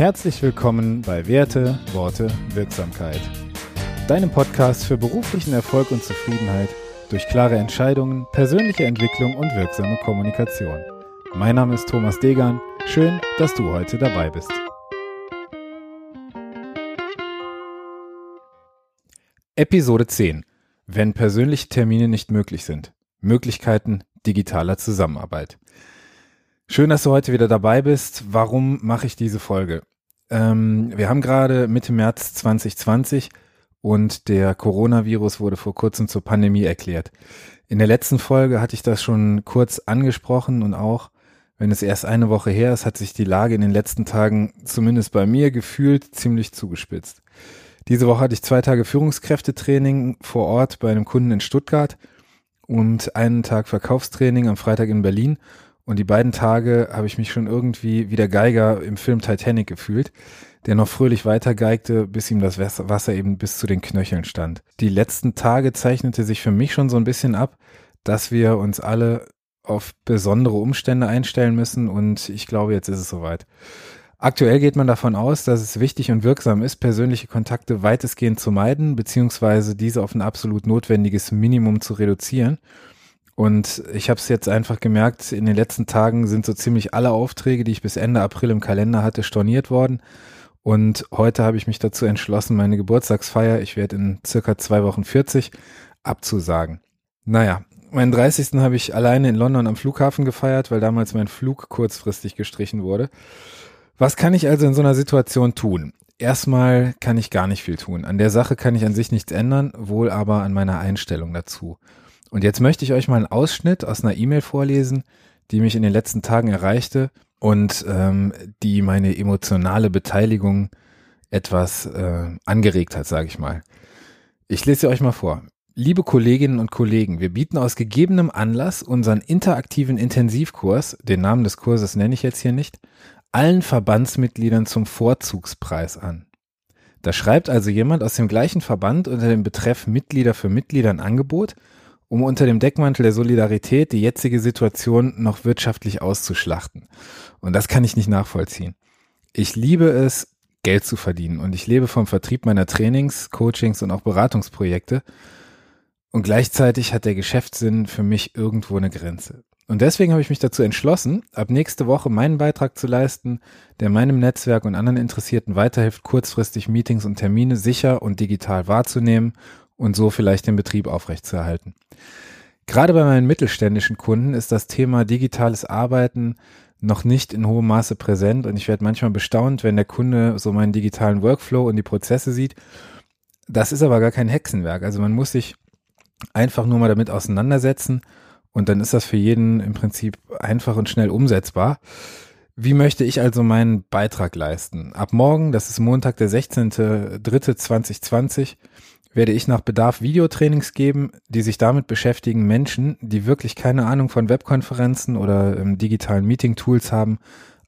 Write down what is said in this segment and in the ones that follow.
Herzlich willkommen bei Werte, Worte, Wirksamkeit. Deinem Podcast für beruflichen Erfolg und Zufriedenheit durch klare Entscheidungen, persönliche Entwicklung und wirksame Kommunikation. Mein Name ist Thomas Degan. Schön, dass du heute dabei bist. Episode 10. Wenn persönliche Termine nicht möglich sind. Möglichkeiten digitaler Zusammenarbeit. Schön, dass du heute wieder dabei bist. Warum mache ich diese Folge? Ähm, wir haben gerade Mitte März 2020 und der Coronavirus wurde vor kurzem zur Pandemie erklärt. In der letzten Folge hatte ich das schon kurz angesprochen und auch, wenn es erst eine Woche her ist, hat sich die Lage in den letzten Tagen zumindest bei mir gefühlt ziemlich zugespitzt. Diese Woche hatte ich zwei Tage Führungskräftetraining vor Ort bei einem Kunden in Stuttgart und einen Tag Verkaufstraining am Freitag in Berlin und die beiden Tage habe ich mich schon irgendwie wie der Geiger im Film Titanic gefühlt, der noch fröhlich weitergeigte, bis ihm das Wasser eben bis zu den Knöcheln stand. Die letzten Tage zeichnete sich für mich schon so ein bisschen ab, dass wir uns alle auf besondere Umstände einstellen müssen und ich glaube, jetzt ist es soweit. Aktuell geht man davon aus, dass es wichtig und wirksam ist, persönliche Kontakte weitestgehend zu meiden, beziehungsweise diese auf ein absolut notwendiges Minimum zu reduzieren. Und ich habe es jetzt einfach gemerkt, in den letzten Tagen sind so ziemlich alle Aufträge, die ich bis Ende April im Kalender hatte, storniert worden. Und heute habe ich mich dazu entschlossen, meine Geburtstagsfeier, ich werde in circa zwei Wochen 40, abzusagen. Naja, meinen 30. habe ich alleine in London am Flughafen gefeiert, weil damals mein Flug kurzfristig gestrichen wurde. Was kann ich also in so einer Situation tun? Erstmal kann ich gar nicht viel tun. An der Sache kann ich an sich nichts ändern, wohl aber an meiner Einstellung dazu. Und jetzt möchte ich euch mal einen Ausschnitt aus einer E-Mail vorlesen, die mich in den letzten Tagen erreichte und ähm, die meine emotionale Beteiligung etwas äh, angeregt hat, sage ich mal. Ich lese sie euch mal vor. Liebe Kolleginnen und Kollegen, wir bieten aus gegebenem Anlass unseren interaktiven Intensivkurs, den Namen des Kurses nenne ich jetzt hier nicht, allen Verbandsmitgliedern zum Vorzugspreis an. Da schreibt also jemand aus dem gleichen Verband unter dem Betreff Mitglieder für Mitglieder ein Angebot, um unter dem Deckmantel der Solidarität die jetzige Situation noch wirtschaftlich auszuschlachten. Und das kann ich nicht nachvollziehen. Ich liebe es, Geld zu verdienen und ich lebe vom Vertrieb meiner Trainings, Coachings und auch Beratungsprojekte. Und gleichzeitig hat der Geschäftssinn für mich irgendwo eine Grenze. Und deswegen habe ich mich dazu entschlossen, ab nächste Woche meinen Beitrag zu leisten, der meinem Netzwerk und anderen Interessierten weiterhilft, kurzfristig Meetings und Termine sicher und digital wahrzunehmen und so vielleicht den Betrieb aufrechtzuerhalten. Gerade bei meinen mittelständischen Kunden ist das Thema digitales Arbeiten noch nicht in hohem Maße präsent und ich werde manchmal bestaunt, wenn der Kunde so meinen digitalen Workflow und die Prozesse sieht. Das ist aber gar kein Hexenwerk. Also man muss sich einfach nur mal damit auseinandersetzen und dann ist das für jeden im Prinzip einfach und schnell umsetzbar. Wie möchte ich also meinen Beitrag leisten? Ab morgen, das ist Montag, der 16.03.2020, werde ich nach Bedarf Videotrainings geben, die sich damit beschäftigen, Menschen, die wirklich keine Ahnung von Webkonferenzen oder ähm, digitalen Meeting-Tools haben,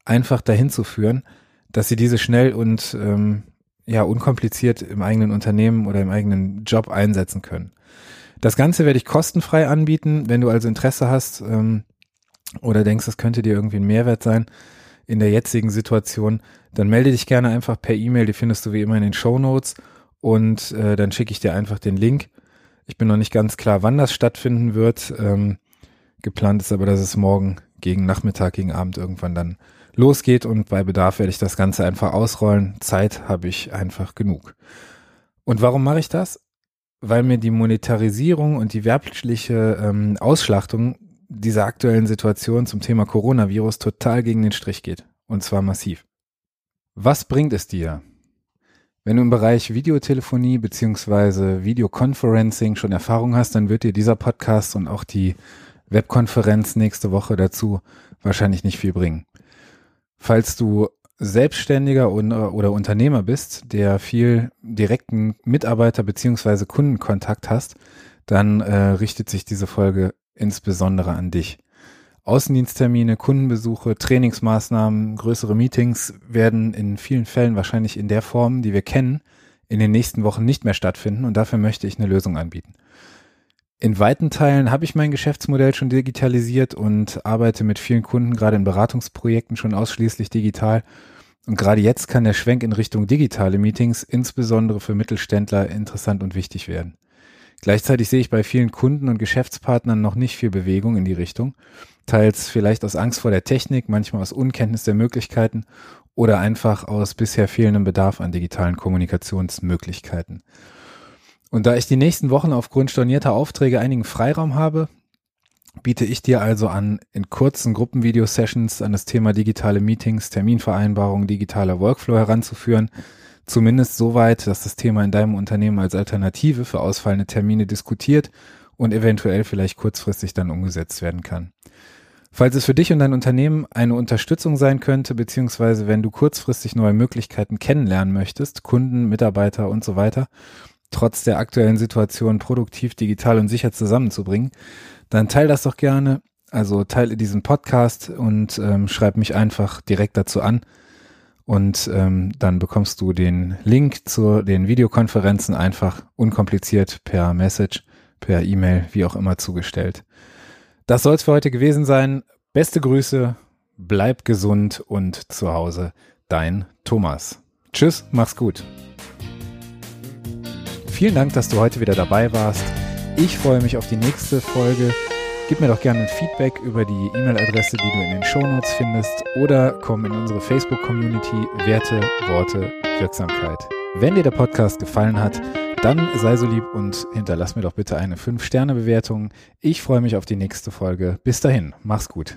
einfach dahin zu führen, dass sie diese schnell und ähm, ja unkompliziert im eigenen Unternehmen oder im eigenen Job einsetzen können. Das Ganze werde ich kostenfrei anbieten. Wenn du also Interesse hast ähm, oder denkst, das könnte dir irgendwie ein Mehrwert sein in der jetzigen Situation, dann melde dich gerne einfach per E-Mail. Die findest du wie immer in den Show Notes und äh, dann schicke ich dir einfach den Link. Ich bin noch nicht ganz klar, wann das stattfinden wird. Ähm, geplant ist aber, dass es morgen gegen Nachmittag, gegen Abend irgendwann dann losgeht und bei Bedarf werde ich das Ganze einfach ausrollen. Zeit habe ich einfach genug. Und warum mache ich das? Weil mir die Monetarisierung und die werbliche ähm, Ausschlachtung dieser aktuellen Situation zum Thema Coronavirus total gegen den Strich geht. Und zwar massiv. Was bringt es dir, wenn du im Bereich Videotelefonie beziehungsweise Videoconferencing schon Erfahrung hast, dann wird dir dieser Podcast und auch die Webkonferenz nächste Woche dazu wahrscheinlich nicht viel bringen. Falls du Selbstständiger oder Unternehmer bist, der viel direkten Mitarbeiter beziehungsweise Kundenkontakt hast, dann äh, richtet sich diese Folge insbesondere an dich. Außendiensttermine, Kundenbesuche, Trainingsmaßnahmen, größere Meetings werden in vielen Fällen wahrscheinlich in der Form, die wir kennen, in den nächsten Wochen nicht mehr stattfinden und dafür möchte ich eine Lösung anbieten. In weiten Teilen habe ich mein Geschäftsmodell schon digitalisiert und arbeite mit vielen Kunden gerade in Beratungsprojekten schon ausschließlich digital. Und gerade jetzt kann der Schwenk in Richtung digitale Meetings insbesondere für Mittelständler interessant und wichtig werden. Gleichzeitig sehe ich bei vielen Kunden und Geschäftspartnern noch nicht viel Bewegung in die Richtung, teils vielleicht aus Angst vor der Technik, manchmal aus Unkenntnis der Möglichkeiten oder einfach aus bisher fehlendem Bedarf an digitalen Kommunikationsmöglichkeiten. Und da ich die nächsten Wochen aufgrund stornierter Aufträge einigen Freiraum habe, biete ich dir also an, in kurzen Gruppenvideo-Sessions an das Thema digitale Meetings, Terminvereinbarungen, digitaler Workflow heranzuführen, zumindest so weit, dass das Thema in deinem Unternehmen als Alternative für ausfallende Termine diskutiert und eventuell vielleicht kurzfristig dann umgesetzt werden kann. Falls es für dich und dein Unternehmen eine Unterstützung sein könnte, beziehungsweise wenn du kurzfristig neue Möglichkeiten kennenlernen möchtest, Kunden, Mitarbeiter und so weiter, trotz der aktuellen Situation produktiv, digital und sicher zusammenzubringen, dann teil das doch gerne. Also teile diesen Podcast und ähm, schreib mich einfach direkt dazu an. Und ähm, dann bekommst du den Link zu den Videokonferenzen einfach unkompliziert per Message, per E-Mail, wie auch immer zugestellt. Das soll es für heute gewesen sein. Beste Grüße, bleib gesund und zu Hause. Dein Thomas. Tschüss, mach's gut. Vielen Dank, dass du heute wieder dabei warst. Ich freue mich auf die nächste Folge. Gib mir doch gerne ein Feedback über die E-Mail-Adresse, die du in den Shownotes findest oder komm in unsere Facebook-Community Werte, Worte, Wirksamkeit. Wenn dir der Podcast gefallen hat, dann sei so lieb und hinterlass mir doch bitte eine 5-Sterne-Bewertung. Ich freue mich auf die nächste Folge. Bis dahin, mach's gut.